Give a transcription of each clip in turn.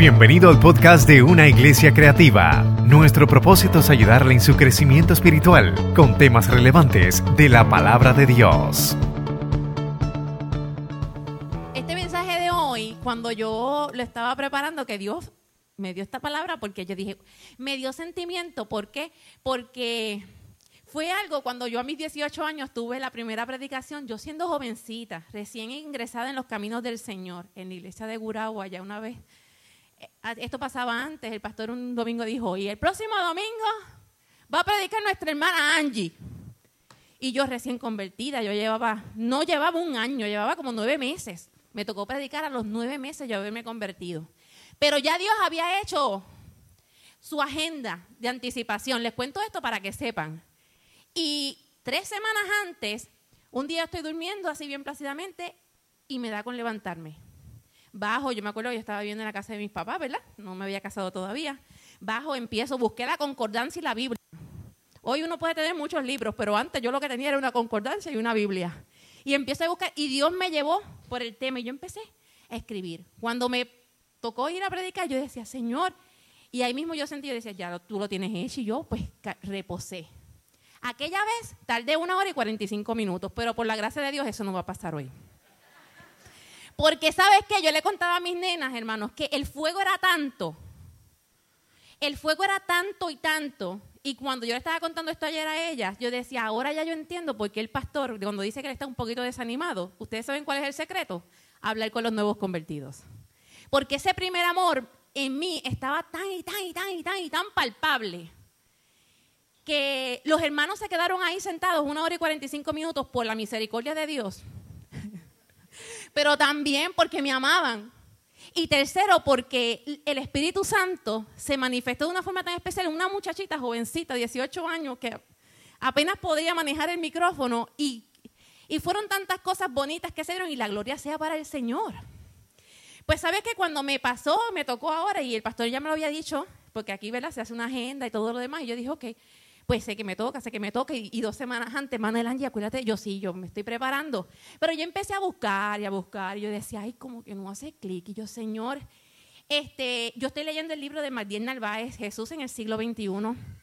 Bienvenido al podcast de Una Iglesia Creativa. Nuestro propósito es ayudarle en su crecimiento espiritual con temas relevantes de la palabra de Dios. Este mensaje de hoy, cuando yo lo estaba preparando, que Dios me dio esta palabra, porque yo dije, me dio sentimiento, ¿por qué? Porque fue algo cuando yo a mis 18 años tuve la primera predicación, yo siendo jovencita, recién ingresada en los caminos del Señor, en la iglesia de Guragua, ya una vez esto pasaba antes, el pastor un domingo dijo, y el próximo domingo va a predicar nuestra hermana Angie. Y yo recién convertida, yo llevaba, no llevaba un año, llevaba como nueve meses. Me tocó predicar a los nueve meses yo haberme convertido. Pero ya Dios había hecho su agenda de anticipación. Les cuento esto para que sepan. Y tres semanas antes, un día estoy durmiendo así bien plácidamente y me da con levantarme. Bajo, yo me acuerdo que yo estaba viviendo en la casa de mis papás, ¿verdad? No me había casado todavía. Bajo, empiezo, busqué la concordancia y la Biblia. Hoy uno puede tener muchos libros, pero antes yo lo que tenía era una concordancia y una Biblia. Y empiezo a buscar, y Dios me llevó por el tema, y yo empecé a escribir. Cuando me tocó ir a predicar, yo decía, Señor, y ahí mismo yo sentí, yo decía, ya tú lo tienes hecho, y yo pues reposé. Aquella vez tardé una hora y 45 minutos, pero por la gracia de Dios eso no va a pasar hoy. Porque sabes qué, yo le contaba a mis nenas, hermanos, que el fuego era tanto, el fuego era tanto y tanto, y cuando yo le estaba contando esto ayer a ellas, yo decía, ahora ya yo entiendo por qué el pastor, cuando dice que él está un poquito desanimado, ¿ustedes saben cuál es el secreto? Hablar con los nuevos convertidos. Porque ese primer amor en mí estaba tan y tan y tan y tan y tan palpable que los hermanos se quedaron ahí sentados una hora y 45 minutos por la misericordia de Dios pero también porque me amaban. Y tercero, porque el Espíritu Santo se manifestó de una forma tan especial en una muchachita jovencita, 18 años, que apenas podía manejar el micrófono y, y fueron tantas cosas bonitas que se dieron y la gloria sea para el Señor. Pues sabes que cuando me pasó, me tocó ahora y el pastor ya me lo había dicho, porque aquí ¿verdad? se hace una agenda y todo lo demás, y yo dije, ok, pues sé que me toca, sé que me toca. Y, dos semanas antes, Manuel Angie, acuérdate, yo sí, yo me estoy preparando. Pero yo empecé a buscar y a buscar. Y yo decía, ay, como que no hace clic. Y yo, Señor, este, yo estoy leyendo el libro de Martín Narváez, Jesús en el siglo XXI.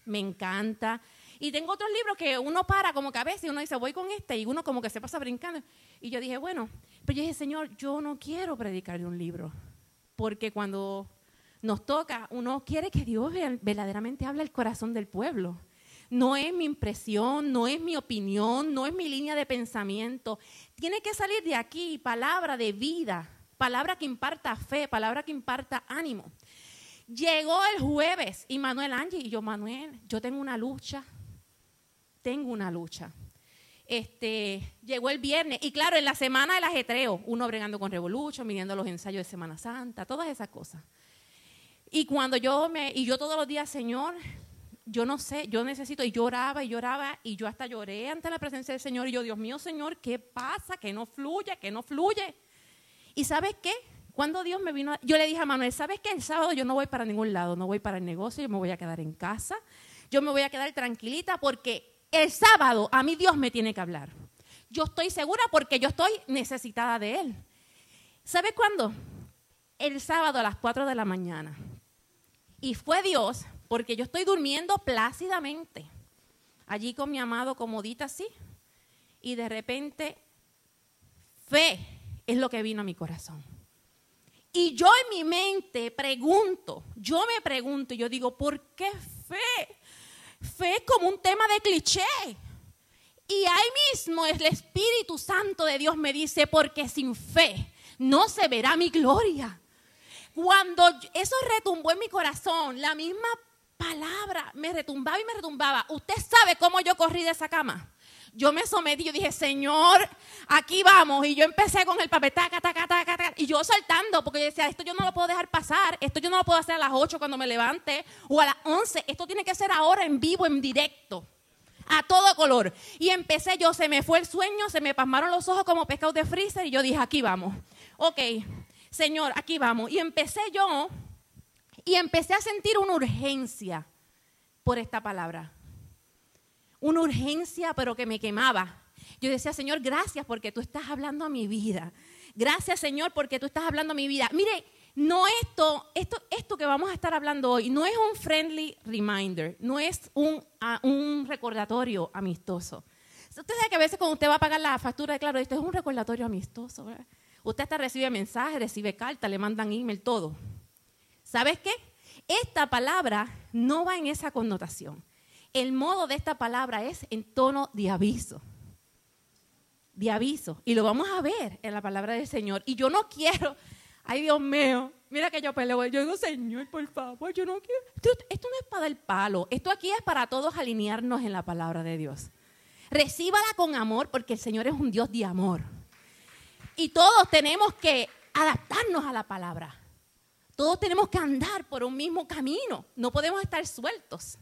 Me encanta. Y tengo otros libros que uno para como que a veces uno dice, voy con este, y uno como que se pasa brincando. Y yo dije, bueno, pero yo dije, Señor, yo no quiero predicar de un libro. Porque cuando nos toca, uno quiere que Dios verdaderamente hable el corazón del pueblo no es mi impresión, no es mi opinión, no es mi línea de pensamiento. Tiene que salir de aquí palabra de vida, palabra que imparta fe, palabra que imparta ánimo. Llegó el jueves y Manuel Angie y yo, Manuel, yo tengo una lucha, tengo una lucha. Este, llegó el viernes y claro, en la semana del ajetreo, uno bregando con Revolution, midiendo los ensayos de Semana Santa, todas esas cosas. Y cuando yo me, y yo todos los días, Señor, yo no sé, yo necesito, y lloraba y lloraba, y yo hasta lloré ante la presencia del Señor, y yo, Dios mío, Señor, ¿qué pasa? Que no fluye, que no fluye. ¿Y sabes qué? Cuando Dios me vino, yo le dije a Manuel, ¿sabes qué? El sábado yo no voy para ningún lado, no voy para el negocio, yo me voy a quedar en casa, yo me voy a quedar tranquilita porque el sábado a mí Dios me tiene que hablar. Yo estoy segura porque yo estoy necesitada de Él. ¿Sabes cuándo? El sábado a las 4 de la mañana. Y fue Dios porque yo estoy durmiendo plácidamente, allí con mi amado comodita así, y de repente fe es lo que vino a mi corazón. Y yo en mi mente pregunto, yo me pregunto, yo digo, ¿por qué fe? Fe es como un tema de cliché. Y ahí mismo el Espíritu Santo de Dios me dice, porque sin fe no se verá mi gloria. Cuando eso retumbó en mi corazón, la misma palabra me retumbaba y me retumbaba. Usted sabe cómo yo corrí de esa cama. Yo me sometí, yo dije, Señor, aquí vamos. Y yo empecé con el papel, taca, taca, taca, taca, y yo saltando, porque yo decía, esto yo no lo puedo dejar pasar, esto yo no lo puedo hacer a las 8 cuando me levante, o a las 11, esto tiene que ser ahora en vivo, en directo, a todo color. Y empecé yo, se me fue el sueño, se me pasmaron los ojos como pescado de freezer, y yo dije, aquí vamos. Ok, Señor, aquí vamos. Y empecé yo y empecé a sentir una urgencia por esta palabra. Una urgencia, pero que me quemaba. Yo decía, Señor, gracias porque tú estás hablando a mi vida. Gracias, Señor, porque tú estás hablando a mi vida. Mire, no esto, esto, esto que vamos a estar hablando hoy, no es un friendly reminder, no es un, un recordatorio amistoso. Usted sabe que a veces cuando usted va a pagar la factura de claro, esto es un recordatorio amistoso. Usted hasta recibe mensajes, recibe cartas, le mandan email, todo. ¿Sabes qué? Esta palabra no va en esa connotación. El modo de esta palabra es en tono de aviso. De aviso. Y lo vamos a ver en la palabra del Señor. Y yo no quiero Ay, Dios mío, mira que yo peleo. Yo digo, Señor, por favor, yo no quiero. Esto, no es para el palo. Esto aquí es para todos alinearnos en la palabra de Dios. Recíbala con amor porque el Señor es un Dios de amor. Y todos tenemos que adaptarnos a la palabra. Todos tenemos que andar por un mismo camino. No podemos estar sueltos.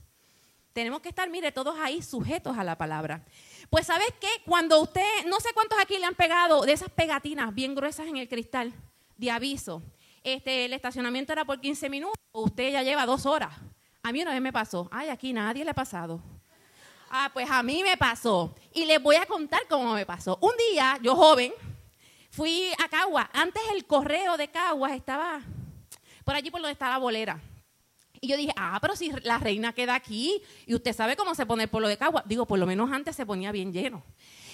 Tenemos que estar, mire, todos ahí sujetos a la palabra. Pues sabes qué, cuando usted, no sé cuántos aquí le han pegado de esas pegatinas bien gruesas en el cristal de aviso. Este, el estacionamiento era por 15 minutos, usted ya lleva dos horas. A mí una vez me pasó. Ay, aquí nadie le ha pasado. Ah, pues a mí me pasó. Y les voy a contar cómo me pasó. Un día, yo joven, fui a Caguas. Antes el correo de Caguas estaba por allí por donde está la bolera. Y yo dije, ah, pero si la reina queda aquí y usted sabe cómo se pone el pueblo de Caguas. Digo, por lo menos antes se ponía bien lleno.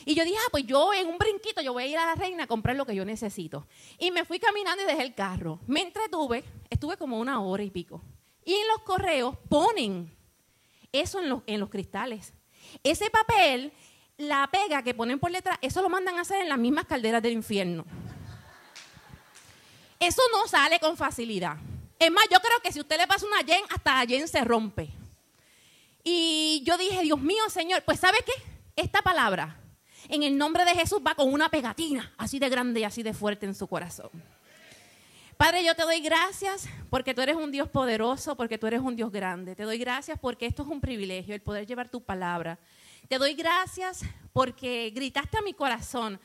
Y yo dije, ah, pues yo en un brinquito, yo voy a ir a la reina a comprar lo que yo necesito. Y me fui caminando y dejé el carro. Me entretuve, estuve como una hora y pico. Y en los correos ponen eso en los, en los cristales. Ese papel, la pega que ponen por detrás, eso lo mandan a hacer en las mismas calderas del infierno. Eso no sale con facilidad. Es más, yo creo que si usted le pasa una yen, hasta yen se rompe. Y yo dije, Dios mío, Señor, pues ¿sabe qué? Esta palabra en el nombre de Jesús va con una pegatina así de grande y así de fuerte en su corazón. Padre, yo te doy gracias porque tú eres un Dios poderoso, porque tú eres un Dios grande. Te doy gracias porque esto es un privilegio, el poder llevar tu palabra. Te doy gracias porque gritaste a mi corazón.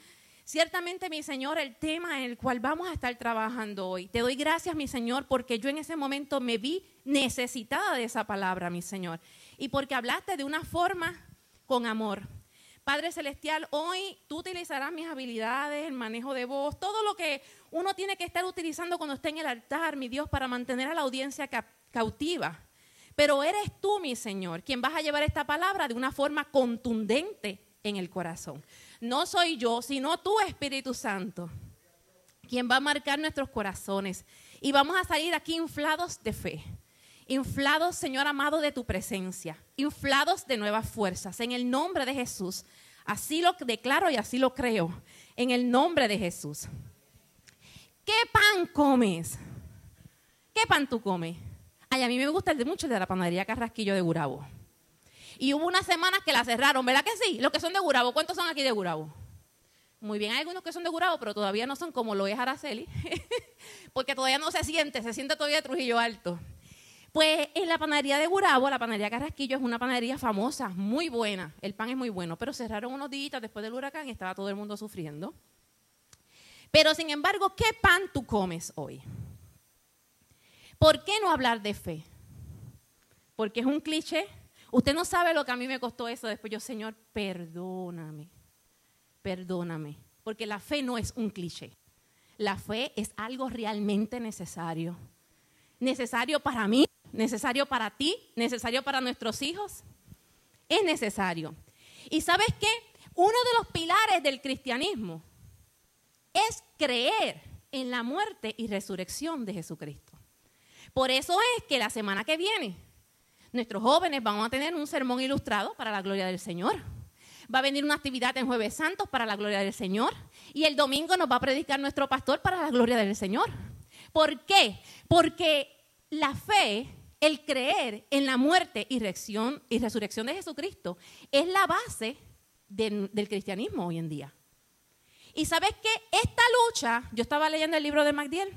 Ciertamente, mi Señor, el tema en el cual vamos a estar trabajando hoy. Te doy gracias, mi Señor, porque yo en ese momento me vi necesitada de esa palabra, mi Señor. Y porque hablaste de una forma con amor. Padre Celestial, hoy tú utilizarás mis habilidades, el manejo de voz, todo lo que uno tiene que estar utilizando cuando esté en el altar, mi Dios, para mantener a la audiencia cautiva. Pero eres tú, mi Señor, quien vas a llevar esta palabra de una forma contundente en el corazón. No soy yo, sino tú, Espíritu Santo, quien va a marcar nuestros corazones. Y vamos a salir aquí inflados de fe inflados, Señor amado, de tu presencia, inflados de nuevas fuerzas, en el nombre de Jesús. Así lo declaro y así lo creo, en el nombre de Jesús. ¿Qué pan comes? ¿Qué pan tú comes? Ay, a mí me gusta el de mucho de la panadería Carrasquillo de Gurabo. Y hubo unas semanas que la cerraron, ¿verdad que sí? Los que son de Gurabo, ¿cuántos son aquí de Gurabo? Muy bien, hay algunos que son de Gurabo, pero todavía no son como lo es Araceli, porque todavía no se siente, se siente todavía Trujillo Alto. Pues en la panadería de Gurabo, la panadería Carrasquillo es una panadería famosa, muy buena. El pan es muy bueno, pero cerraron unos días después del huracán y estaba todo el mundo sufriendo. Pero sin embargo, ¿qué pan tú comes hoy? ¿Por qué no hablar de fe? Porque es un cliché. Usted no sabe lo que a mí me costó eso. Después yo, Señor, perdóname, perdóname. Porque la fe no es un cliché. La fe es algo realmente necesario. Necesario para mí, necesario para ti, necesario para nuestros hijos. Es necesario. ¿Y sabes qué? Uno de los pilares del cristianismo es creer en la muerte y resurrección de Jesucristo. Por eso es que la semana que viene nuestros jóvenes van a tener un sermón ilustrado para la gloria del Señor. Va a venir una actividad en Jueves Santos para la gloria del Señor. Y el domingo nos va a predicar nuestro pastor para la gloria del Señor. ¿Por qué? Porque la fe el creer en la muerte y, resurrección de Jesucristo es la base del cristianismo hoy en día. Y sabes que esta lucha, yo estaba leyendo el libro de MacDiel,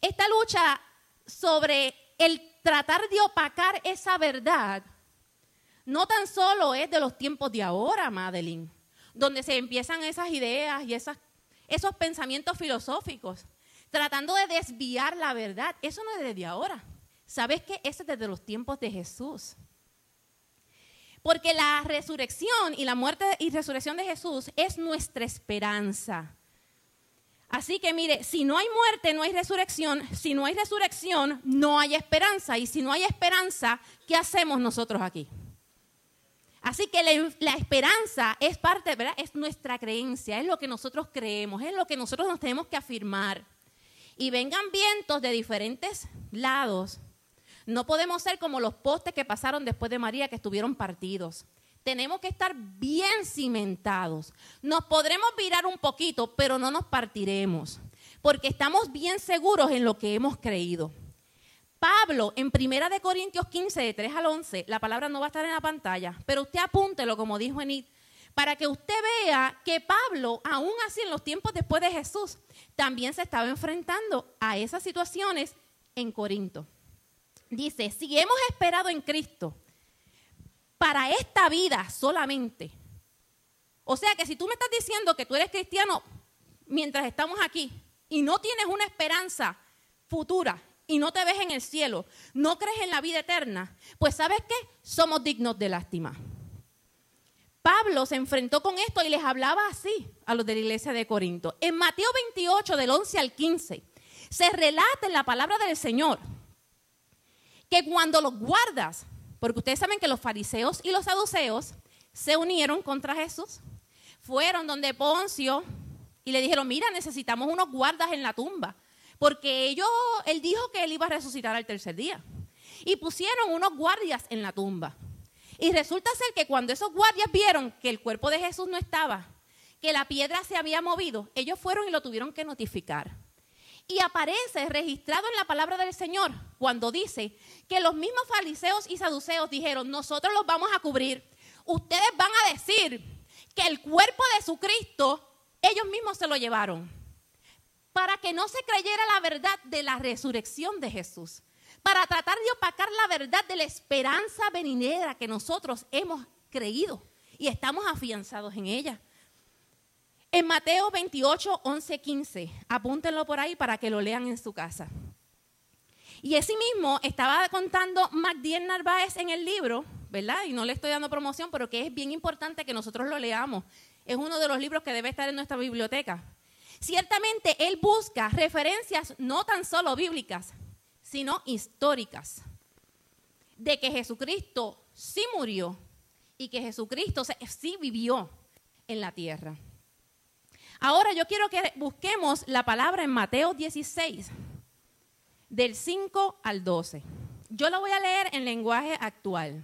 esta lucha sobre el tratar de opacar esa verdad, no tan solo es de los tiempos de ahora, Madeline, donde se empiezan esas ideas y esos pensamientos filosóficos, tratando de desviar la verdad. Eso no es desde ahora. ¿Sabes qué? Eso es desde los tiempos de Jesús. Porque la resurrección y la muerte y resurrección de Jesús es nuestra esperanza. Así que mire, si no hay muerte, no hay resurrección. Si no hay resurrección, no hay esperanza. Y si no hay esperanza, ¿qué hacemos nosotros aquí? Así que la, esperanza es parte, ¿verdad? Es nuestra creencia, es lo que nosotros creemos, es lo que nosotros nos tenemos que afirmar. Y vengan vientos de diferentes lados. No podemos ser como los postes que pasaron después de María, que estuvieron partidos. Tenemos que estar bien cimentados. Nos podremos virar un poquito, pero no nos partiremos, porque estamos bien seguros en lo que hemos creído. Pablo, en Primera de Corintios 15, de 3 al 11, la palabra no va a estar en la pantalla, pero usted apúntelo, como dijo Enid, para que usted vea que Pablo, aún así en los tiempos después de Jesús, también se estaba enfrentando a esas situaciones en Corinto. Dice, si hemos esperado en Cristo para esta vida solamente, o sea que si tú me estás diciendo que tú eres cristiano mientras estamos aquí y no tienes una esperanza futura y no te ves en el cielo, no crees en la vida eterna, pues sabes qué, somos dignos de lástima. Pablo se enfrentó con esto y les hablaba así a los de la iglesia de Corinto. En Mateo 28, del 11 al 15, se relata en la palabra del Señor que cuando los guardas, porque ustedes saben que los fariseos y los saduceos se unieron contra Jesús, fueron donde Poncio y le dijeron, mira, necesitamos unos guardas en la tumba porque ellos, él dijo que él iba a resucitar al tercer día. Y pusieron unos guardias en la tumba. Y resulta ser que cuando esos guardias vieron que el cuerpo de Jesús no estaba, que la piedra se había movido, ellos fueron y lo tuvieron que notificar. Y aparece registrado en la palabra del Señor cuando dice que los mismos fariseos y saduceos dijeron, nosotros los vamos a cubrir. Ustedes van a decir que el cuerpo de su Cristo, ellos mismos se lo llevaron para que no se creyera la verdad de la resurrección de Jesús, para tratar de opacar la verdad de la esperanza venidera que nosotros hemos creído y estamos afianzados en ella. En Mateo 28, 11, 15, apúntenlo por ahí para que lo lean en su casa. Y ese mismo estaba contando Magdiel Narváez en el libro, ¿verdad? Y no le estoy dando promoción, pero que es bien importante que nosotros lo leamos. Es uno de los libros que debe estar en nuestra biblioteca. Ciertamente Él busca referencias no tan solo bíblicas, sino históricas, de que Jesucristo sí murió y que Jesucristo sí vivió en la tierra. Ahora yo quiero que busquemos la palabra en Mateo 16, del 5 al 12. Yo la voy a leer en lenguaje actual.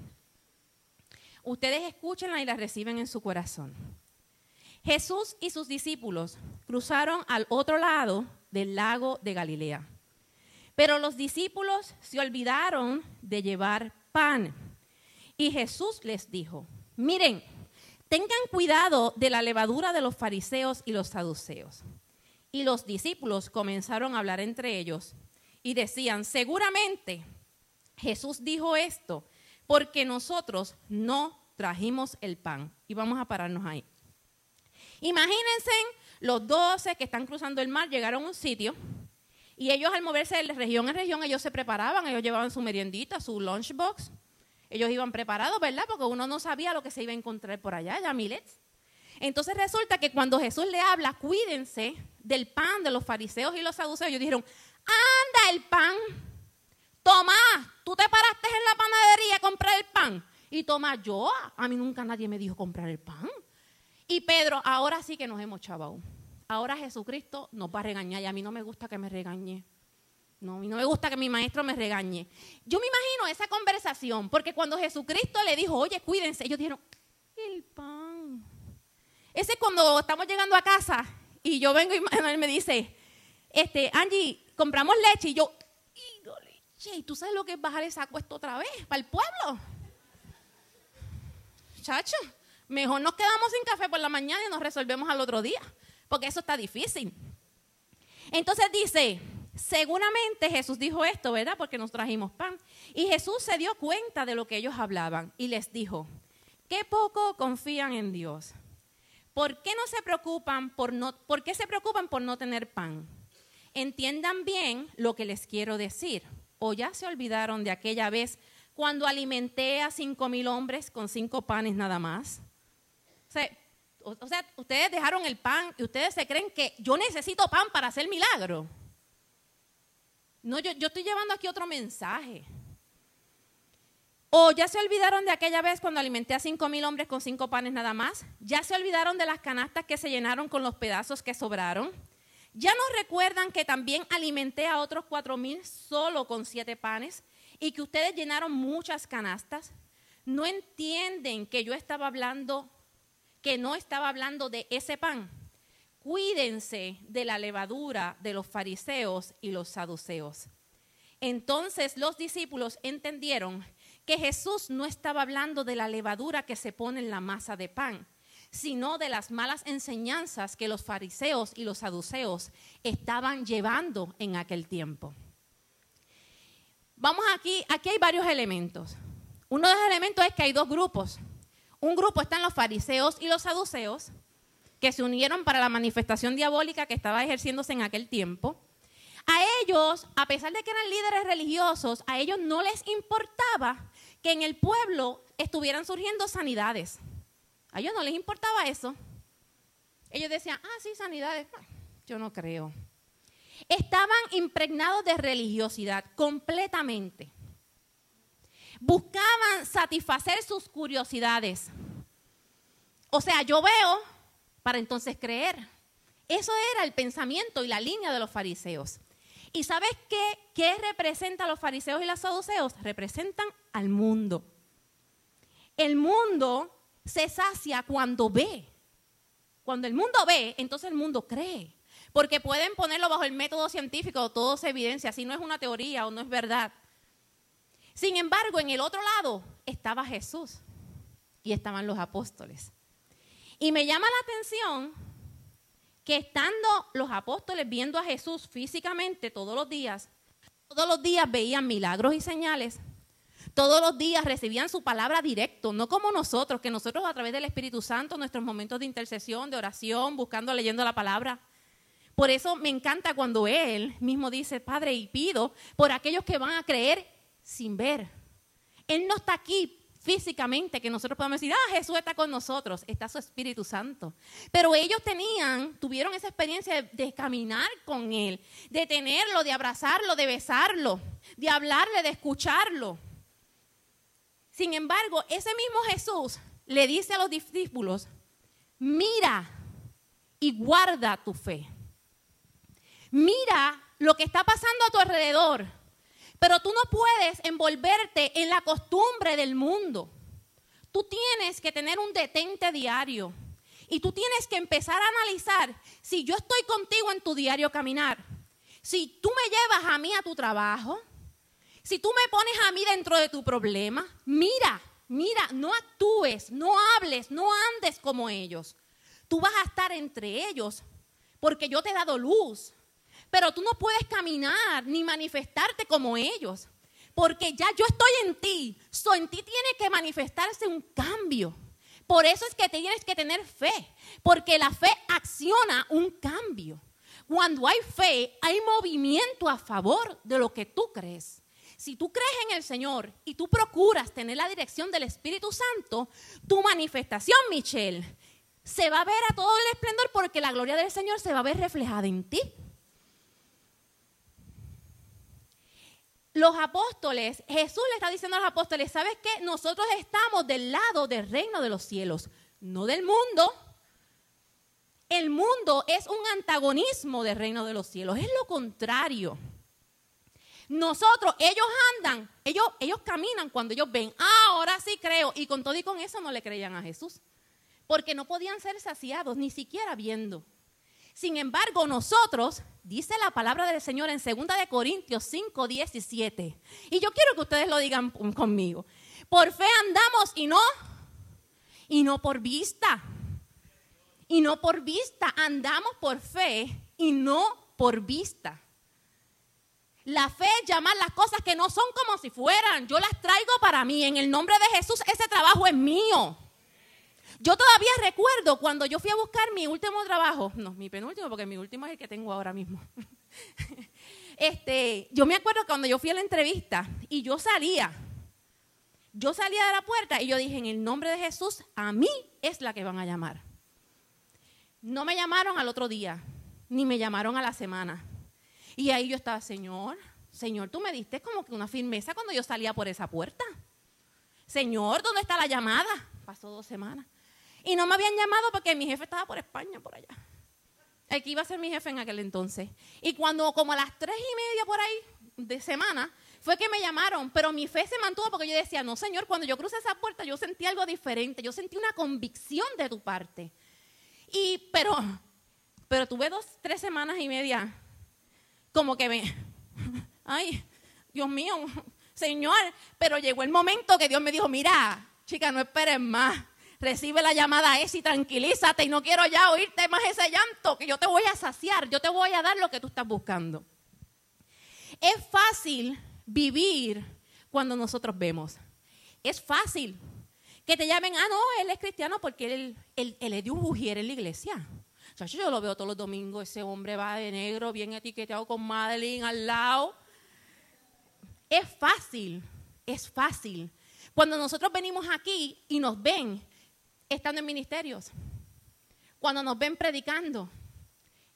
Ustedes escúchenla y la reciben en su corazón. Jesús y sus discípulos cruzaron al otro lado del lago de Galilea. Pero los discípulos se olvidaron de llevar pan. Y Jesús les dijo, miren, tengan cuidado de la levadura de los fariseos y los saduceos. Y los discípulos comenzaron a hablar entre ellos y decían, seguramente Jesús dijo esto porque nosotros no trajimos el pan. Y vamos a pararnos ahí. Imagínense los doce que están cruzando el mar, llegaron a un sitio y ellos al moverse de región en región, ellos se preparaban, ellos llevaban su meriendita, su lunchbox. Ellos iban preparados, ¿verdad? Porque uno no sabía lo que se iba a encontrar por allá, ya milets. Entonces resulta que cuando Jesús le habla, cuídense del pan de los fariseos y los saduceos, ellos dijeron, anda el pan, Tomás, tú te paraste en la panadería a comprar el pan. Y Tomás, yo, a mí nunca nadie me dijo comprar el pan. Y Pedro, ahora sí que nos hemos chavado. Ahora Jesucristo nos va a regañar y a mí no me gusta que me regañe. No, mí no me gusta que mi maestro me regañe. Yo me imagino esa conversación, porque cuando Jesucristo le dijo, oye, cuídense, ellos dijeron, el pan. Ese es cuando estamos llegando a casa y yo vengo y me dice, este, Angie, compramos leche y yo, y leche, ¿y tú sabes lo que es bajar esa cuesta otra vez para el pueblo? Chacho, Mejor nos quedamos sin café por la mañana y nos resolvemos al otro día, porque eso está difícil. Entonces dice, seguramente Jesús dijo esto, ¿verdad? Porque nos trajimos pan. Y Jesús se dio cuenta de lo que ellos hablaban y les dijo, qué poco confían en Dios. ¿Por qué no se preocupan por no, por qué se preocupan por no tener pan? Entiendan bien lo que les quiero decir. O ya se olvidaron de aquella vez cuando alimenté a cinco mil hombres con cinco panes nada más o sea, ustedes dejaron el pan y ustedes se creen que yo necesito pan para hacer milagro. No, yo, estoy llevando aquí otro mensaje. ¿O ya se olvidaron de aquella vez cuando alimenté a cinco mil hombres con cinco panes nada más? ¿Ya se olvidaron de las canastas que se llenaron con los pedazos que sobraron? ¿Ya no recuerdan que también alimenté a otros cuatro mil solo con siete panes y que ustedes llenaron muchas canastas? ¿No entienden que yo estaba hablando, que no estaba hablando de ese pan? Cuídense de la levadura de los fariseos y los saduceos. Entonces los discípulos entendieron que Jesús no estaba hablando de la levadura que se pone en la masa de pan, sino de las malas enseñanzas que los fariseos y los saduceos estaban llevando en aquel tiempo. Vamos aquí, aquí hay varios elementos. Uno de los elementos es que hay dos grupos. Un grupo están los fariseos y los saduceos, que se unieron para la manifestación diabólica que estaba ejerciéndose en aquel tiempo. A ellos, a pesar de que eran líderes religiosos, a ellos no les importaba que en el pueblo estuvieran surgiendo sanidades. A ellos no les importaba eso. Ellos decían, ah, sí, sanidades. Yo no creo. Estaban impregnados de religiosidad completamente. Buscaban satisfacer sus curiosidades. O sea, yo veo entonces creer. Eso era el pensamiento y la línea de los fariseos. ¿Y sabes qué? ¿Qué representa a los fariseos y los saduceos? Representan al mundo. El mundo se sacia cuando ve. Cuando el mundo ve, entonces el mundo cree. Porque pueden ponerlo bajo el método científico, todo se evidencia, si no es una teoría o no es verdad. Sin embargo, en el otro lado estaba Jesús y estaban los apóstoles. Y me llama la atención que estando los apóstoles viendo a Jesús físicamente todos los días, todos los días veían milagros y señales, todos los días recibían su palabra directo, no como nosotros, que nosotros a través del Espíritu Santo, nuestros momentos de intercesión, de oración, buscando, leyendo la palabra. Por eso me encanta cuando Él mismo dice, Padre, y pido por aquellos que van a creer sin ver. Él no está aquí físicamente que nosotros podemos decir, ah, Jesús está con nosotros, está su Espíritu Santo. Pero ellos tenían, tuvieron esa experiencia de, caminar con Él, de tenerlo, de abrazarlo, de besarlo, de hablarle, de escucharlo. Sin embargo, ese mismo Jesús le dice a los discípulos, mira y guarda tu fe. Mira lo que está pasando a tu alrededor pero tú no puedes envolverte en la costumbre del mundo. Tú tienes que tener un detente diario. Y tú tienes que empezar a analizar si yo estoy contigo en tu diario caminar. Si tú me llevas a mí a tu trabajo. Si tú me pones a mí dentro de tu problema. Mira, mira, no actúes, no hables, no andes como ellos. Tú vas a estar entre ellos porque yo te he dado luz. Pero tú no puedes caminar ni manifestarte como ellos. Porque ya yo estoy en ti. So, en ti tiene que manifestarse un cambio. Por eso es que tienes que tener fe. Porque la fe acciona un cambio. Cuando hay fe, hay movimiento a favor de lo que tú crees. Si tú crees en el Señor y tú procuras tener la dirección del Espíritu Santo, tu manifestación, Michelle, se va a ver a todo el esplendor porque la gloria del Señor se va a ver reflejada en ti. Los apóstoles, Jesús le está diciendo a los apóstoles, ¿sabes qué? Nosotros estamos del lado del reino de los cielos, no del mundo. El mundo es un antagonismo del reino de los cielos, es lo contrario. Nosotros, ellos andan, ellos, ellos caminan cuando ellos ven, ah, ahora sí creo, y con todo y con eso no le creían a Jesús, porque no podían ser saciados, ni siquiera viendo. Sin embargo, nosotros, dice la palabra del Señor en 2 de Corintios 5, 17. Y yo quiero que ustedes lo digan conmigo. Por fe andamos y no, y no por vista. Y no por vista, andamos por fe y no por vista. La fe es llamar las cosas que no son como si fueran. Yo las traigo para mí. En el nombre de Jesús, ese trabajo es mío. Yo todavía recuerdo cuando yo fui a buscar mi último trabajo, no, mi penúltimo, porque mi último es el que tengo ahora mismo. este, yo me acuerdo cuando yo fui a la entrevista y yo salía, yo salía de la puerta y yo dije, en el nombre de Jesús, a mí es la que van a llamar. No me llamaron al otro día, ni me llamaron a la semana. Y ahí yo estaba, Señor, Señor, tú me diste como que una firmeza cuando yo salía por esa puerta. Señor, ¿dónde está la llamada? Pasó dos semanas. Y no me habían llamado porque mi jefe estaba por España, por allá. El que iba a ser mi jefe en aquel entonces. Y cuando como a las tres y media por ahí de semana, fue que me llamaron, pero mi fe se mantuvo porque yo decía, no, Señor, cuando yo crucé esa puerta yo sentí algo diferente, yo sentí una convicción de tu parte. Y, pero, pero tuve dos, tres semanas y media, como que me, ay, Dios mío, Señor, pero llegó el momento que Dios me dijo, mira, chica, no esperes más, recibe la llamada esa y tranquilízate y no quiero ya oírte más ese llanto, que yo te voy a saciar, yo te voy a dar lo que tú estás buscando. Es fácil vivir cuando nosotros vemos. Es fácil que te llamen, ah, no, él es cristiano porque él, él, él es de un en la iglesia. yo lo veo todos los domingos, ese hombre va de negro, bien etiquetado con Madeline al lado. Es fácil, es fácil. Cuando nosotros venimos aquí y nos ven estando en ministerios, cuando nos ven predicando,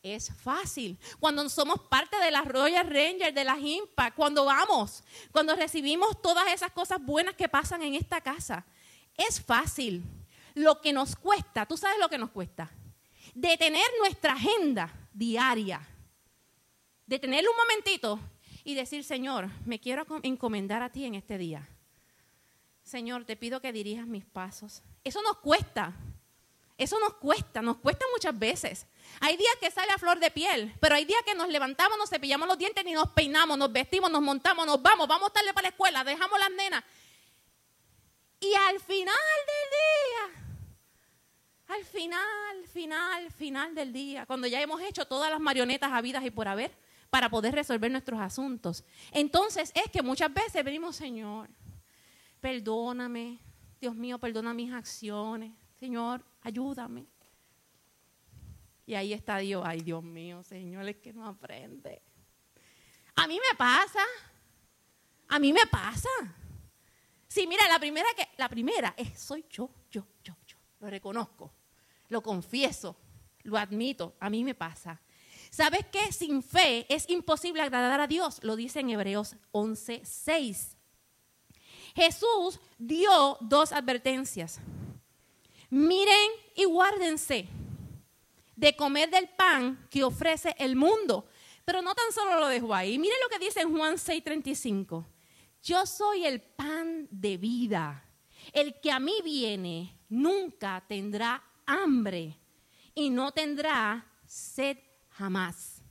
es fácil. Cuando somos parte de las Royal Rangers, de las Impact, cuando vamos, cuando recibimos todas esas cosas buenas que pasan en esta casa, es fácil. Lo que nos cuesta, tú sabes lo que nos cuesta, detener nuestra agenda diaria, detenerle un momentito y decir, Señor, me quiero encomendar a ti en este día. Señor, te pido que dirijas mis pasos. Eso nos cuesta. Eso nos cuesta, nos cuesta muchas veces. Hay días que sale a flor de piel, pero hay días que nos levantamos, nos cepillamos los dientes, ni nos peinamos, nos vestimos, nos montamos, nos vamos, vamos tarde para la escuela, dejamos las nenas. Y al final del día, al final, final, final del día, cuando ya hemos hecho todas las marionetas habidas y por haber para poder resolver nuestros asuntos, entonces es que muchas veces venimos, Señor, perdóname, Dios mío, perdona mis acciones, Señor, ayúdame. Y ahí está Dios, ay Dios mío, Señor, es que no aprende. A mí me pasa, a mí me pasa. Sí, mira, la primera que, la primera es, soy yo, yo, yo, yo. Lo reconozco, lo confieso, lo admito, a mí me pasa. ¿Sabes qué? Sin fe es imposible agradar a Dios, lo dice en Hebreos 11, 6. Jesús dio dos advertencias. Miren y guárdense de comer del pan que ofrece el mundo. Pero no tan solo lo dejo ahí. Miren lo que dice en Juan 6:35. Yo soy el pan de vida. El que a mí viene nunca tendrá hambre y no tendrá sed jamás.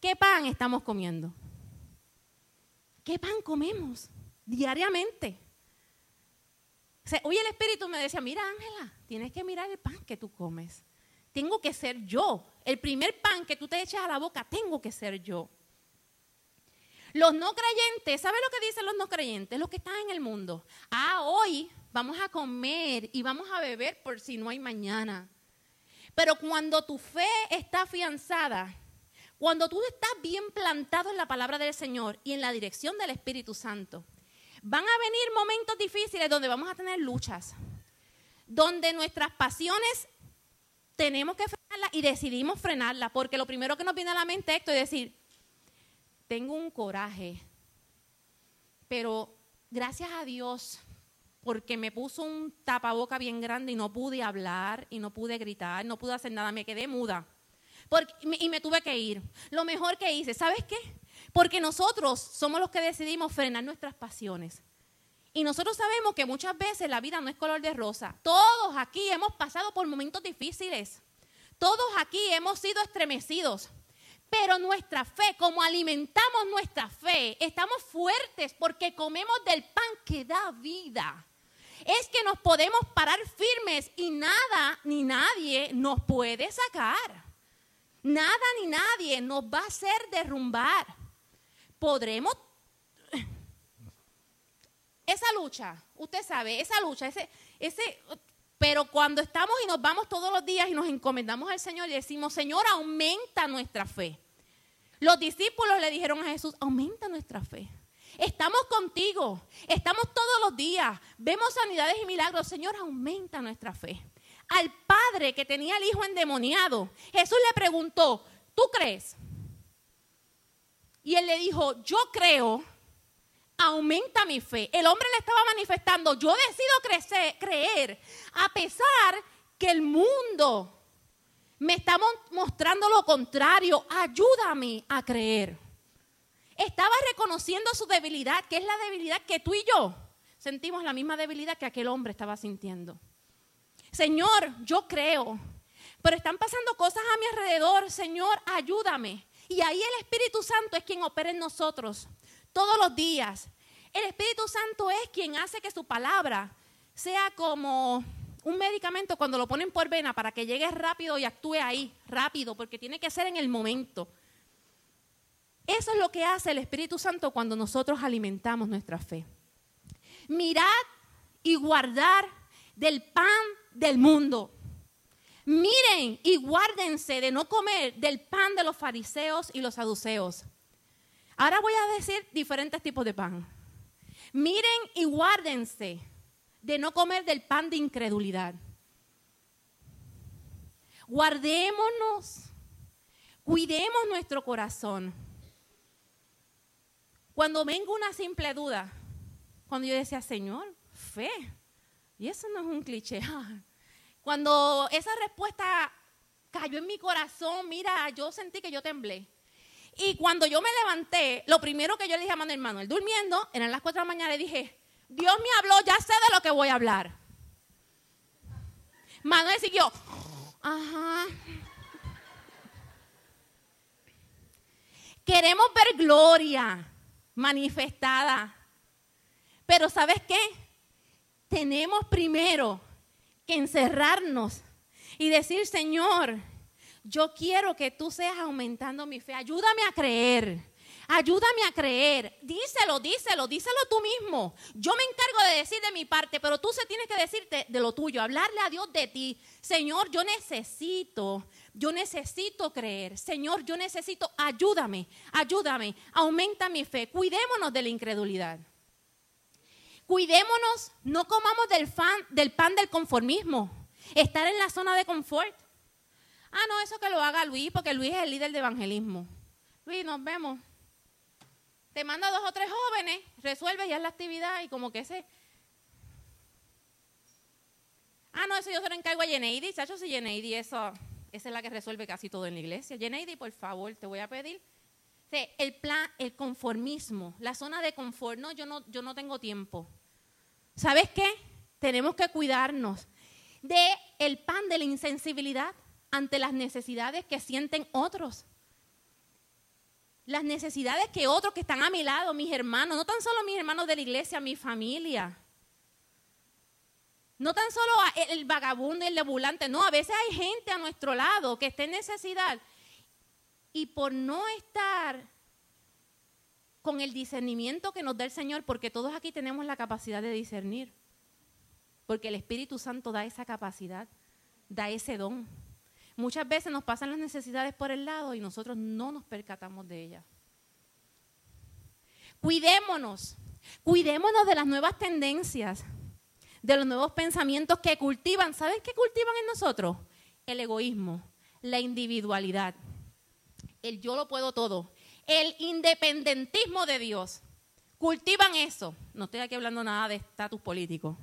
¿Qué pan estamos comiendo? ¿Qué pan comemos diariamente? hoy el Espíritu me decía, mira Ángela, tienes que mirar el pan que tú comes. Tengo que ser yo. El primer pan que tú te echas a la boca, tengo que ser yo. Los no creyentes, ¿sabes lo que dicen los no creyentes? Los que están en el mundo. Ah, hoy vamos a comer y vamos a beber por si no hay mañana. Pero cuando tu fe está afianzada, cuando tú estás bien plantado en la palabra del Señor y en la dirección del Espíritu Santo, Van a venir momentos difíciles donde vamos a tener luchas, donde nuestras pasiones tenemos que frenarlas y decidimos frenarlas, porque lo primero que nos viene a la mente es decir, tengo un coraje, pero gracias a Dios, porque me puso un tapaboca bien grande y no pude hablar y no pude gritar, no pude hacer nada, me quedé muda. Y me tuve que ir. Lo mejor que hice, ¿sabes qué? Porque nosotros somos los que decidimos frenar nuestras pasiones. Y nosotros sabemos que muchas veces la vida no es color de rosa. Todos aquí hemos pasado por momentos difíciles. Todos aquí hemos sido estremecidos. Pero nuestra fe, como alimentamos nuestra fe, estamos fuertes porque comemos del pan que da vida. Es que nos podemos parar firmes y nada ni nadie nos puede sacar. Nada ni nadie nos va a hacer derrumbar podremos... Esa lucha, usted sabe, esa lucha, ese, ese, pero cuando estamos y nos vamos todos los días y nos encomendamos al Señor y decimos, Señor, aumenta nuestra fe. Los discípulos le dijeron a Jesús, aumenta nuestra fe. Estamos contigo, estamos todos los días, vemos sanidades y milagros. Señor, aumenta nuestra fe. Al padre que tenía el hijo endemoniado, Jesús le preguntó, ¿tú crees? Y él le dijo, yo creo, aumenta mi fe. El hombre le estaba manifestando, yo decido crecer, creer, a pesar que el mundo me está mostrando lo contrario. Ayúdame a creer. Estaba reconociendo su debilidad, que es la debilidad que tú y yo sentimos la misma debilidad que aquel hombre estaba sintiendo. Señor, yo creo, pero están pasando cosas a mi alrededor. Señor, ayúdame. Y ahí el Espíritu Santo es quien opera en nosotros todos los días. El Espíritu Santo es quien hace que su palabra sea como un medicamento cuando lo ponen por vena para que llegue rápido y actúe ahí, rápido, porque tiene que ser en el momento. Eso es lo que hace el Espíritu Santo cuando nosotros alimentamos nuestra fe. Mirad y guardar del pan del mundo. Miren y guárdense de no comer del pan de los fariseos y los saduceos. Ahora voy a decir diferentes tipos de pan. Miren y guárdense de no comer del pan de incredulidad. Guardémonos, cuidemos nuestro corazón. Cuando venga una simple duda, cuando yo decía, Señor, fe, y eso no es un cliché. Cuando esa respuesta cayó en mi corazón, mira, yo sentí que yo temblé. Y cuando yo me levanté, lo primero que yo le dije a Manuel Manuel, durmiendo, eran las 4 de la mañana, le dije, Dios me habló, ya sé de lo que voy a hablar. Manuel siguió, ajá. Queremos ver gloria manifestada. Pero ¿sabes qué? Tenemos primero que encerrarnos y decir, Señor, yo quiero que tú seas aumentando mi fe. Ayúdame a creer. Ayúdame a creer. Díselo, díselo, díselo tú mismo. Yo me encargo de decir de mi parte, pero tú se tienes que decirte de lo tuyo, hablarle a Dios de ti. Señor, yo necesito, yo necesito creer. Señor, yo necesito, ayúdame, ayúdame, aumenta mi fe. Cuidémonos de la incredulidad. Cuidémonos, no comamos del, del pan del conformismo. Estar en la zona de confort. Ah, no, eso que lo haga Luis, porque Luis es el líder de evangelismo. Luis, nos vemos te manda dos o tres jóvenes, resuelves ya la actividad y como que ese... Ah, no, eso yo se lo encargo a Yeneidi. Chacho, si Yeneidi, esa es la que resuelve casi todo en la iglesia. Yeneidi, por favor, te voy a pedir. El plan, el conformismo, la zona de confort. No, yo no, yo no tengo tiempo. ¿Sabes qué? Tenemos que cuidarnos de pan de la insensibilidad ante las necesidades que sienten otros las necesidades que otros que están a mi lado, mis hermanos, no tan solo mis hermanos de la iglesia, mi familia. No tan solo el vagabundo el debulante, no, a veces hay gente a nuestro lado que está en necesidad. Y por no estar con el discernimiento que nos da el Señor, porque todos aquí tenemos la capacidad de discernir, porque el Espíritu Santo da esa capacidad, da ese don. Muchas veces nos pasan las necesidades por el lado y nosotros no nos percatamos de ellas. Cuidémonos, cuidémonos de las nuevas tendencias, de los nuevos pensamientos que cultivan. ¿Sabes qué cultivan en nosotros? El egoísmo, la individualidad, el yo lo puedo todo, el independentismo de Dios. Cultivan eso. No estoy aquí hablando nada de estatus político.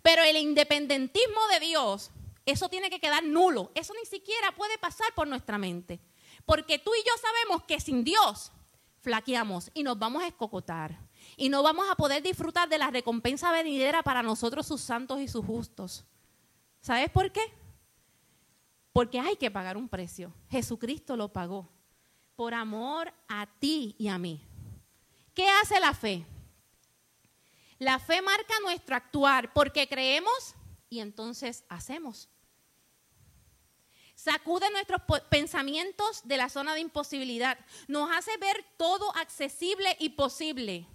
Pero el independentismo de Dios eso tiene que quedar nulo. Eso ni siquiera puede pasar por nuestra mente. Porque tú y yo sabemos que sin Dios flaqueamos y nos vamos a escocotar. Y no vamos a poder disfrutar de la recompensa venidera para nosotros, sus santos y sus justos. ¿Sabes por qué? Porque hay que pagar un precio. Jesucristo lo pagó. Por amor a ti y a mí. ¿Qué hace la fe? La fe marca nuestro actuar porque creemos y entonces hacemos sacude nuestros pensamientos de la zona de imposibilidad, nos hace ver todo accesible y posible.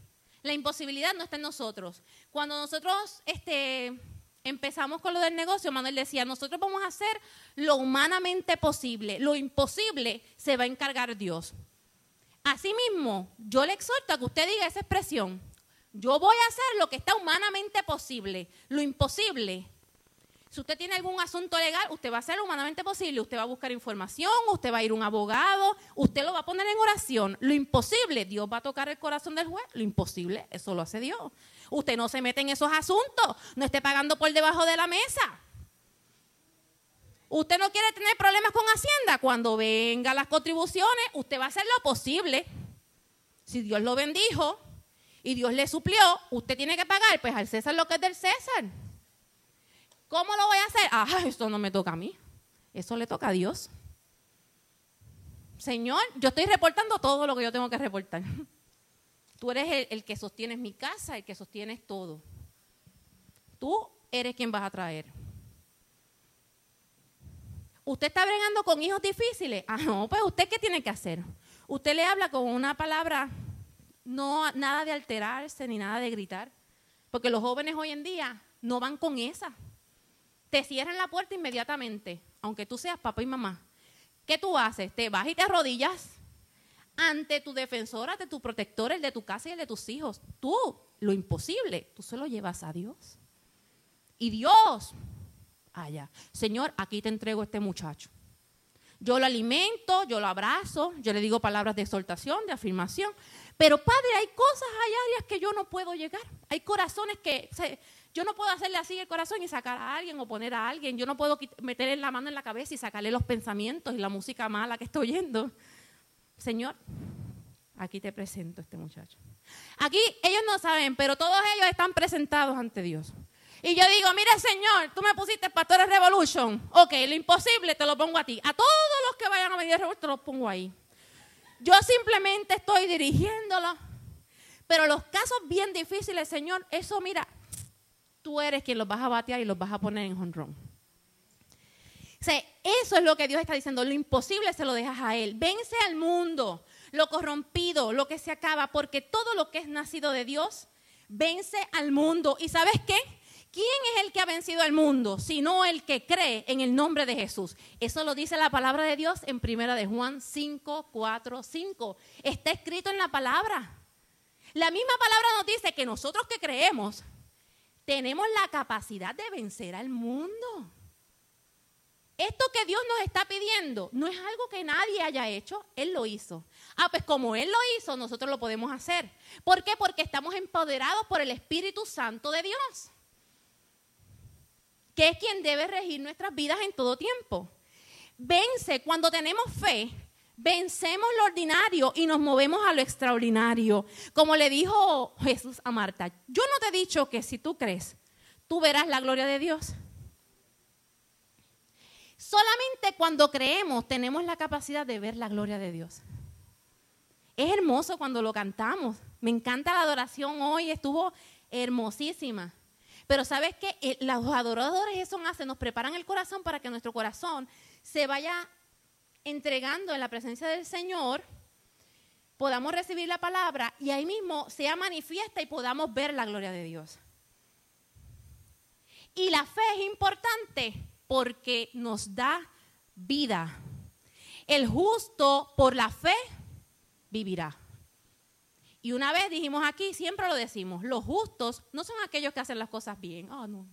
La imposibilidad no está en nosotros. Cuando nosotros este, empezamos con lo del negocio, Manuel decía, nosotros vamos a hacer lo humanamente posible, lo imposible se va a encargar Dios. Asimismo, yo le exhorto a que usted diga esa expresión. Yo voy a hacer lo que está humanamente posible. Lo imposible si usted tiene algún asunto legal, usted va a hacer lo humanamente posible. Usted va a buscar información, usted va a ir a un abogado, usted lo va a poner en oración. Lo imposible, Dios va a tocar el corazón del juez. Lo imposible, eso lo hace Dios. Usted no se mete en esos asuntos, no esté pagando por debajo de la mesa. Usted no quiere tener problemas con Hacienda. Cuando vengan las contribuciones, usted va a hacer lo posible. Si Dios lo bendijo y Dios le suplió, usted tiene que pagar, pues al César lo que es del César. ¿Cómo lo voy a hacer? Ah, esto no me toca a mí. Eso le toca a Dios. Señor, yo estoy reportando todo lo que yo tengo que reportar. Tú eres el, que sostienes mi casa, el que sostienes todo. Tú eres quien vas a traer. ¿Usted está bregando con hijos difíciles? Ah, no, pues usted qué tiene que hacer? Usted le habla con una palabra, no nada de alterarse ni nada de gritar, porque los jóvenes hoy en día no van con esa te cierran la puerta inmediatamente, aunque tú seas papá y mamá. ¿Qué tú haces? Te vas y te arrodillas ante tu defensor, ante tu protector, el de tu casa y el de tus hijos. Tú, lo imposible, tú se lo llevas a Dios. Y Dios, allá, Señor, aquí te entrego a este muchacho. Yo lo alimento, yo lo abrazo, yo le digo palabras de exhortación, de afirmación. Pero Padre, hay cosas, hay áreas que yo no puedo llegar. Hay corazones que yo no puedo hacerle así el corazón y sacar a alguien o poner a alguien. Yo no puedo meterle la mano en la cabeza y sacarle los pensamientos y la música mala que estoy oyendo. Señor, aquí te presento a este muchacho. Aquí ellos no saben, pero todos ellos están presentados ante Dios. Y yo digo, mira Señor, tú me pusiste Pastores Revolution. Ok, lo imposible te lo pongo a ti. A todos los que vayan a venir a Revolution te los pongo ahí. Yo simplemente estoy dirigiéndolo. Pero los casos bien difíciles, Señor, eso mira, tú eres quien los vas a batear y los vas a poner en honrón. Eso es lo que Dios está diciendo. Lo imposible se lo dejas a Él. Vence al mundo, lo corrompido, lo que se acaba, porque todo lo que es nacido de Dios vence al mundo. ¿Y sabes qué? ¿Quién es el que ha vencido al mundo? Sino el que cree en el nombre de Jesús. Eso lo dice la palabra de Dios en primera de Juan 5, 4, 5. Está escrito en la palabra. La misma palabra nos dice que nosotros que creemos tenemos la capacidad de vencer al mundo. Esto que Dios nos está pidiendo no es algo que nadie haya hecho, Él lo hizo. Ah, pues como Él lo hizo, nosotros lo podemos hacer. ¿Por qué? Porque estamos empoderados por el Espíritu Santo de Dios, que es quien debe regir nuestras vidas en todo tiempo. Vence cuando tenemos fe, Vencemos lo ordinario y nos movemos a lo extraordinario. Como le dijo Jesús a Marta, yo no te he dicho que si tú crees, tú verás la gloria de Dios. Solamente cuando creemos tenemos la capacidad de ver la gloria de Dios. Es hermoso cuando lo cantamos. Me encanta la adoración hoy, estuvo hermosísima. Pero sabes que eh, los adoradores eso hacen, nos preparan el corazón para que nuestro corazón se vaya entregando en la presencia del Señor, podamos recibir la palabra y ahí mismo sea manifiesta y podamos ver la gloria de Dios. Y la fe es importante porque nos da vida. El justo por la fe vivirá. Y una vez dijimos aquí, siempre lo decimos, los justos no son aquellos que hacen las cosas bien. Ah, no.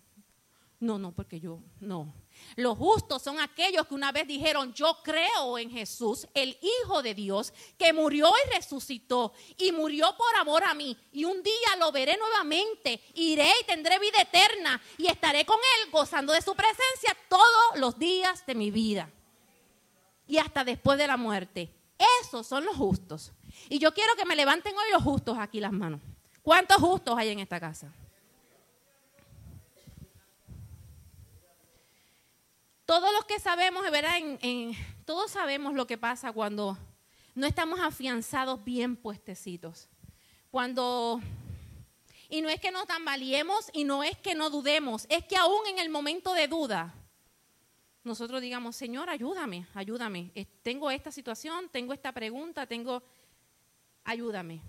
No, no, porque yo, no. Los justos son aquellos que una vez dijeron, yo creo en Jesús, el Hijo de Dios, que murió y resucitó y murió por amor a mí. Y un día lo veré nuevamente, iré y tendré vida eterna y estaré con Él gozando de su presencia todos los días de mi vida. Y hasta después de la muerte. Esos son los justos. Y yo quiero que me levanten hoy los justos aquí las manos. ¿Cuántos justos hay en esta casa? Todos los que sabemos, ¿verdad? En, todos sabemos lo que pasa cuando no estamos afianzados bien puestecitos. Cuando y no es que nos tambaleemos y no es que no dudemos, es que aún en el momento de duda, nosotros digamos, Señor, ayúdame, ayúdame. Tengo esta situación, tengo esta pregunta, tengo, ayúdame.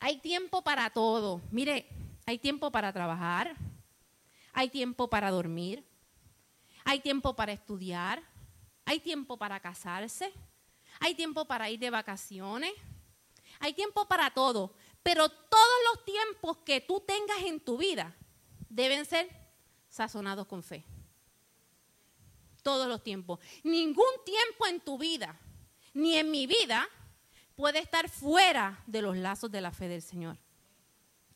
Hay tiempo para todo. Mire, hay tiempo para trabajar, hay tiempo para dormir, hay tiempo para estudiar, hay tiempo para casarse, hay tiempo para ir de vacaciones, hay tiempo para todo, pero todos los tiempos que tú tengas en tu vida deben ser sazonados con fe. Todos los tiempos. Ningún tiempo en tu vida, ni en mi vida, puede estar fuera de los lazos de la fe del Señor.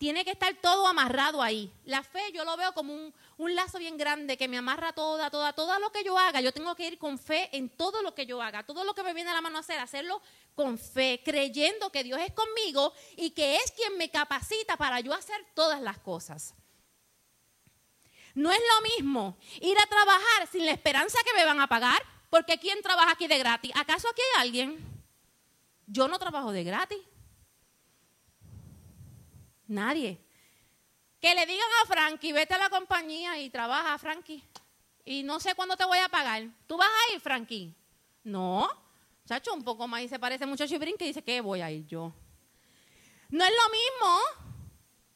Tiene que estar todo amarrado ahí. La fe yo lo veo como un, un lazo bien grande que me amarra toda, toda, todo lo que yo haga. Yo tengo que ir con fe en todo lo que yo haga. Todo lo que me viene a la mano hacer, hacerlo con fe, creyendo que Dios es conmigo y que es quien me capacita para yo hacer todas las cosas. No es lo mismo ir a trabajar sin la esperanza que me van a pagar, porque ¿quién trabaja aquí de gratis? ¿Acaso aquí hay alguien? Yo no trabajo de gratis. Nadie. Que le digan a Frankie, vete a la compañía y trabaja, Frankie. Y no sé cuándo te voy a pagar. ¿Tú vas a ir, Frankie? No. Chacho, un poco más y se parece mucho a Chibrin que dice que voy a ir yo. No es lo mismo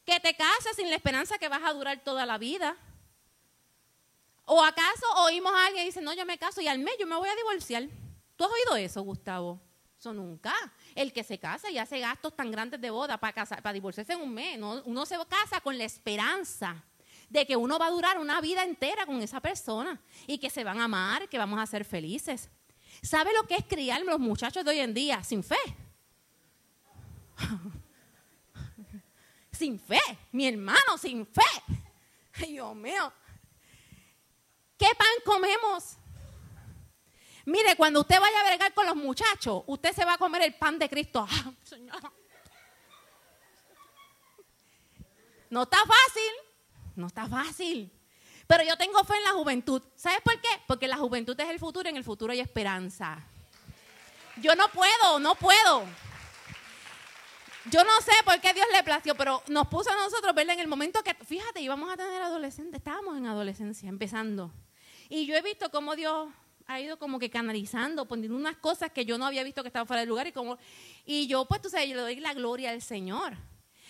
que te cases sin la esperanza que vas a durar toda la vida. ¿O acaso oímos a alguien y dice, no, yo me caso y al mes yo me voy a divorciar? ¿Tú has oído eso, Gustavo? Eso nunca. El que se casa y hace gastos tan grandes de boda para, casar, para divorciarse en un mes. Uno se casa con la esperanza de que uno va a durar una vida entera con esa persona y que se van a amar, que vamos a ser felices. ¿Sabe lo que es criar los muchachos de hoy en día sin fe? sin fe, mi hermano, sin fe. Dios mío. ¿Qué pan comemos? Mire, cuando usted vaya a bregar con los muchachos, usted se va a comer el pan de Cristo. No está fácil, no está fácil. Pero yo tengo fe en la juventud. ¿Sabes por qué? Porque la juventud es el futuro y en el futuro hay esperanza. Yo no puedo, no puedo. Yo no sé por qué Dios le plació, pero nos puso a nosotros verla en el momento que, fíjate, íbamos a tener adolescentes, estábamos en adolescencia, empezando. Y yo he visto cómo Dios ha ido como que canalizando, poniendo unas cosas que yo no había visto que estaban fuera del lugar y como y yo pues tú sabes, yo le doy la gloria al Señor.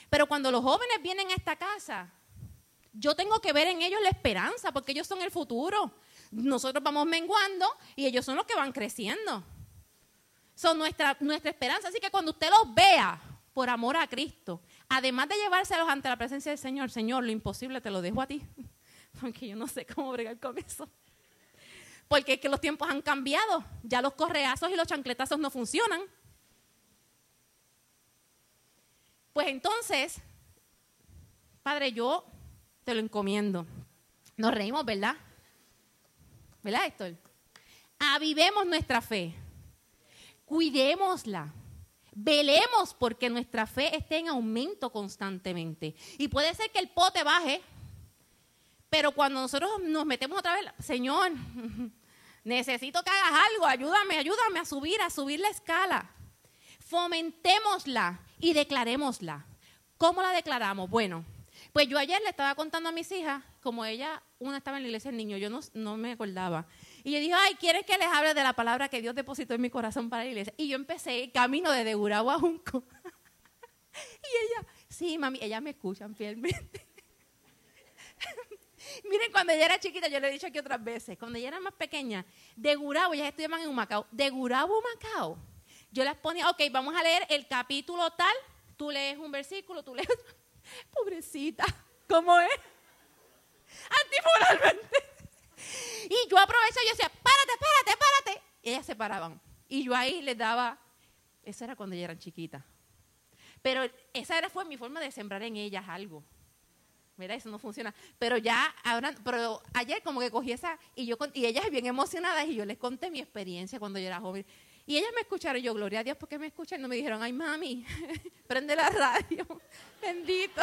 Pero cuando los jóvenes vienen a esta casa, yo tengo que ver en ellos la esperanza, porque ellos son el futuro. Nosotros vamos menguando y ellos son los que van creciendo. Son nuestra, nuestra esperanza. Así que cuando usted los vea por amor a Cristo, además de llevárselos ante la presencia del Señor, Señor, lo imposible te lo dejo a ti, porque yo no sé cómo bregar con eso. Porque es que los tiempos han cambiado. Ya los correazos y los chancletazos no funcionan. Pues entonces, Padre, yo te lo encomiendo. Nos reímos, ¿verdad? ¿Verdad, Héctor? Avivemos nuestra fe. Cuidémosla. Velemos porque nuestra fe esté en aumento constantemente. Y puede ser que el pote baje, pero cuando nosotros nos metemos otra vez, Señor, necesito que hagas algo, ayúdame, ayúdame a subir, a subir la escala. Fomentémosla y declarémosla. ¿Cómo la declaramos? Bueno, pues yo ayer le estaba contando a mis hijas, como ella, una estaba en la iglesia el niño, yo no, no me acordaba. Y yo dije, ay, ¿quieres que les hable de la palabra que Dios depositó en mi corazón para la iglesia? Y yo empecé el camino desde Gurabo a Junco. y ella, sí, mami, ellas me escuchan fielmente. Miren, cuando ella era chiquita, yo le he dicho aquí otras veces, cuando ella era más pequeña, de Gurabo, ellas estudiaban en Macao, de Gurabo Macao, yo las ponía, ok, vamos a leer el capítulo tal, tú lees un versículo, tú lees, pobrecita, ¿cómo es? Antimoralmente. Y yo aproveché y yo decía, párate, párate, párate. Y ellas se paraban. Y yo ahí les daba, eso era cuando ellas eran chiquitas. Pero esa era, fue mi forma de sembrar en ellas algo. Mira, eso no funciona. Pero ya, ahora, pero ayer como que cogí esa, y, yo, y ellas bien emocionadas, y yo les conté mi experiencia cuando yo era joven. Y ellas me escucharon, y yo, gloria a Dios, porque me escuchan? No me dijeron, ay, mami, prende la radio, bendito.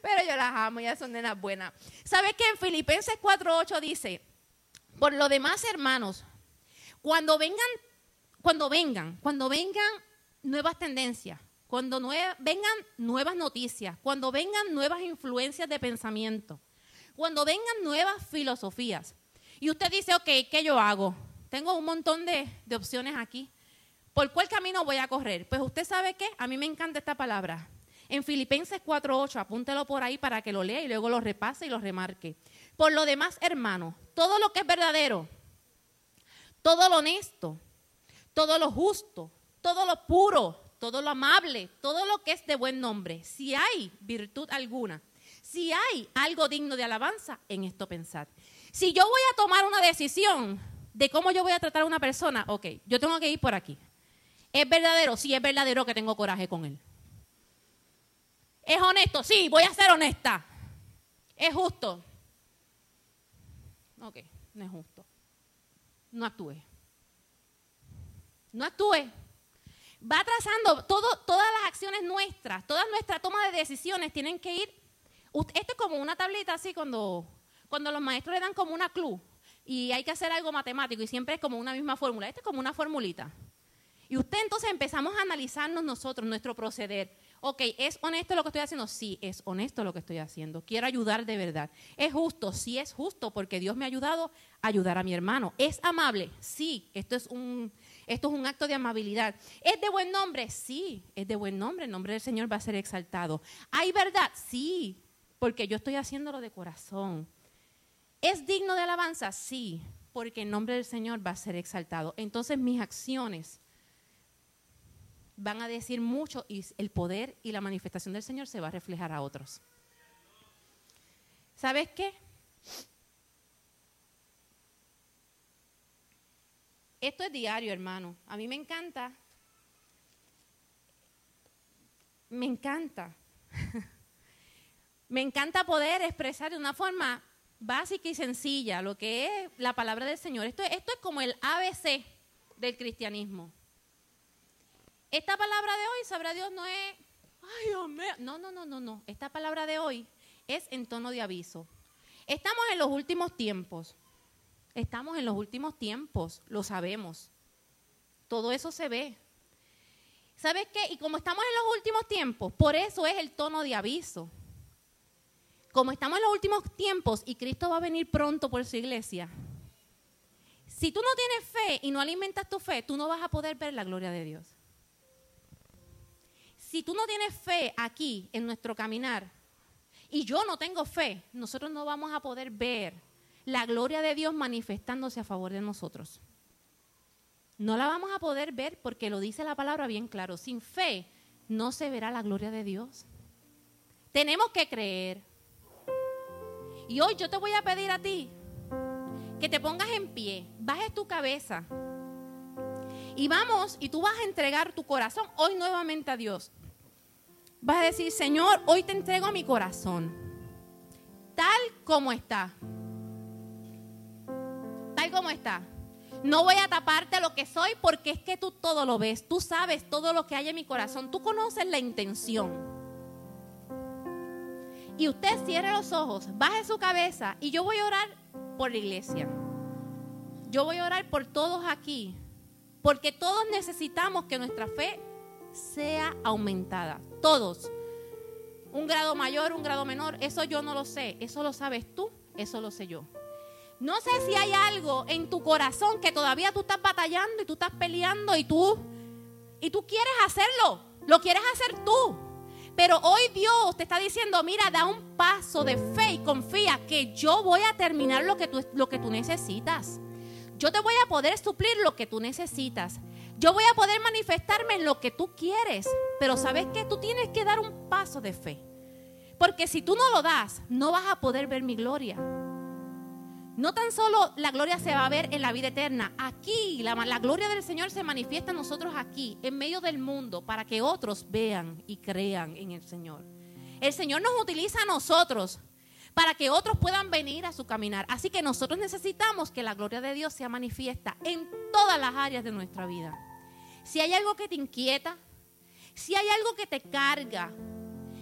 Pero yo las amo, ya son nenas buenas. ¿Sabes qué? En Filipenses 4.8 dice, por lo demás, hermanos, cuando vengan, cuando vengan, cuando vengan nuevas tendencias, cuando vengan nuevas noticias, cuando vengan nuevas influencias de pensamiento, cuando vengan nuevas filosofías. Y usted dice, ok, ¿qué yo hago? Tengo un montón de, opciones aquí. ¿Por cuál camino voy a correr? Pues usted sabe qué, a mí me encanta esta palabra. En Filipenses 4.8, apúntelo por ahí para que lo lea y luego lo repase y lo remarque. Por lo demás, hermano, todo lo que es verdadero, todo lo honesto, todo lo justo, todo lo puro, todo lo amable, todo lo que es de buen nombre, si hay virtud alguna, si hay algo digno de alabanza, en esto pensad. Si yo voy a tomar una decisión de cómo yo voy a tratar a una persona, ok, yo tengo que ir por aquí. ¿Es verdadero? Sí, es verdadero que tengo coraje con él. ¿Es honesto? Sí, voy a ser honesta. ¿Es justo? Ok, no es justo. No actúe. No actúe. Va trazando todo, todas las acciones nuestras, todas nuestras tomas de decisiones tienen que ir. Esto es como una tablita así cuando, cuando los maestros le dan como una clue y hay que hacer algo matemático y siempre es como una misma fórmula. Esto es como una formulita. Y usted entonces empezamos a analizarnos nosotros, nuestro proceder. Ok, ¿es honesto lo que estoy haciendo? Sí, es honesto lo que estoy haciendo. Quiero ayudar de verdad. ¿Es justo? Sí, es justo porque Dios me ha ayudado a ayudar a mi hermano. ¿Es amable? Sí, esto es un, esto es un acto de amabilidad. ¿Es de buen nombre? Sí, es de buen nombre. El nombre del Señor va a ser exaltado. ¿Hay verdad? Sí, porque yo estoy haciéndolo de corazón. ¿Es digno de alabanza? Sí, porque el nombre del Señor va a ser exaltado. Entonces mis acciones van a decir mucho y el poder y la manifestación del Señor se va a reflejar a otros. ¿Sabes qué? Esto es diario, hermano. A mí me encanta. Me encanta. me encanta poder expresar de una forma básica y sencilla lo que es la palabra del Señor. Esto, esto es como el ABC del cristianismo. Esta palabra de hoy, sabrá Dios, no es, ay Dios no, no, no, no, no. Esta palabra de hoy es en tono de aviso. Estamos en los últimos tiempos. Estamos en los últimos tiempos, lo sabemos. Todo eso se ve. ¿Sabes qué? Y como estamos en los últimos tiempos, por eso es el tono de aviso. Como estamos en los últimos tiempos y Cristo va a venir pronto por su iglesia, si tú no tienes fe y no alimentas tu fe, tú no vas a poder ver la gloria de Dios si tú no tienes fe aquí en nuestro caminar y yo no tengo fe, nosotros no vamos a poder ver la gloria de Dios manifestándose a favor de nosotros. No la vamos a poder ver porque lo dice la palabra bien claro. Sin fe no se verá la gloria de Dios. Tenemos que creer. Y hoy yo te voy a pedir a ti que te pongas en pie, bajes tu cabeza y vamos y tú vas a entregar tu corazón hoy nuevamente a Dios vas a decir, Señor, hoy te entrego mi corazón, tal como está. Está. No voy a taparte lo que soy porque es que tú todo lo ves, tú sabes todo lo que hay en mi corazón, tú conoces la intención. Y usted cierre los ojos, baje su cabeza y yo voy a orar por la iglesia. Yo voy a orar por todos aquí, porque todos necesitamos que nuestra fe sea aumentada. Todos. Un grado mayor, un grado menor, eso yo no lo sé. Eso lo sabes tú, eso lo sé yo. No sé si hay algo en tu corazón que todavía tú estás batallando y tú estás peleando y tú y tú quieres hacerlo. Lo quieres hacer tú. Pero hoy Dios te está diciendo, mira, da un paso de fe y confía que yo voy a terminar lo que tú, lo que tú necesitas. Yo te voy a poder suplir lo que tú necesitas. Yo voy a poder manifestarme en lo que tú quieres, pero sabes que tú tienes que dar un paso de fe. Porque si tú no lo das, no vas a poder ver mi gloria. No tan solo la gloria se va a ver en la vida eterna, aquí la, gloria del Señor se manifiesta en nosotros aquí, en medio del mundo, para que otros vean y crean en el Señor. El Señor nos utiliza a nosotros para que otros puedan venir a su caminar. Así que nosotros necesitamos que la gloria de Dios sea manifiesta en todas las áreas de nuestra vida. Si hay algo que te inquieta, si hay algo que te carga,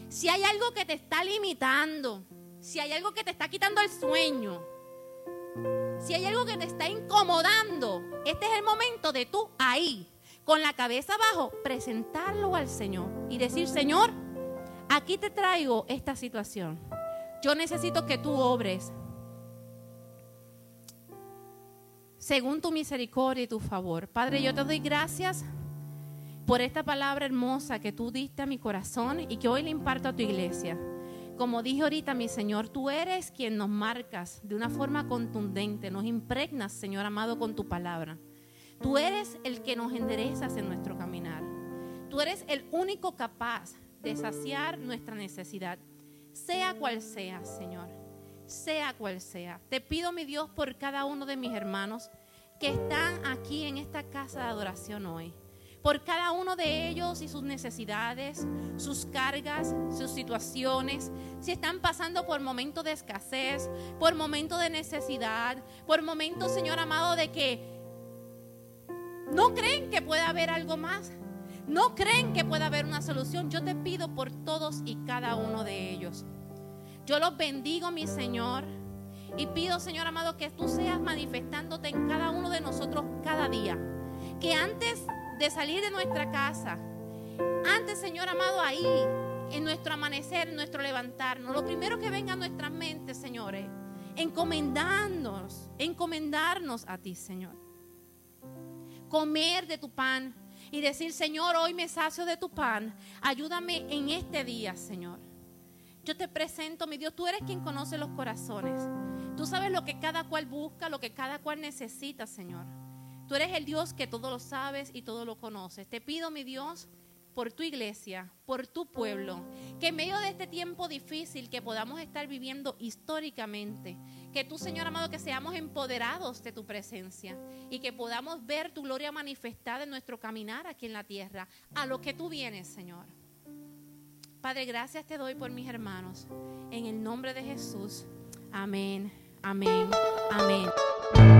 si hay algo que te está limitando, si hay algo que te está quitando el sueño, si hay algo que te está incomodando, este es el momento de tú ahí, con la cabeza abajo, presentarlo al Señor y decir, Señor, aquí te traigo esta situación. Yo necesito que tú obres según tu misericordia y tu favor. Padre, yo te doy gracias por esta palabra hermosa que tú diste a mi corazón y que hoy le imparto a tu iglesia. Como dije ahorita, mi Señor, tú eres quien nos marcas de una forma contundente, nos impregnas, Señor amado, con tu palabra. Tú eres el que nos enderezas en nuestro caminar. Tú eres el único capaz de saciar nuestra necesidad, sea cual sea, Señor, sea cual sea. Te pido, mi Dios, por cada uno de mis hermanos que están aquí en esta casa de adoración hoy por cada uno de ellos y sus necesidades, sus cargas, sus situaciones. Si están pasando por momentos de escasez, por momentos de necesidad, por momentos, Señor amado, de que no creen que pueda haber algo más. No creen que pueda haber una solución. Yo te pido por todos y cada uno de ellos. Yo los bendigo, mi Señor. Y pido, Señor amado, que tú seas manifestándote en cada uno de nosotros cada día. Que antes de salir de nuestra casa, antes, Señor amado, ahí, en nuestro amanecer, en nuestro levantarnos, lo primero que venga a nuestras mentes, señores, encomendarnos, encomendarnos a ti, Señor. Comer de tu pan y decir, Señor, hoy me sacio de tu pan, ayúdame en este día, Señor. Yo te presento, mi Dios, tú eres quien conoce los corazones. Tú sabes lo que cada cual busca, lo que cada cual necesita, Señor. Tú eres el Dios que todo lo sabes y todo lo conoces. Te pido, mi Dios, por tu iglesia, por tu pueblo, que en medio de este tiempo difícil que podamos estar viviendo históricamente, que tú, Señor amado, que seamos empoderados de tu presencia y que podamos ver tu gloria manifestada en nuestro caminar aquí en la tierra, a lo que tú vienes, Señor. Padre, gracias te doy por mis hermanos. En el nombre de Jesús. Amén, amén, amén.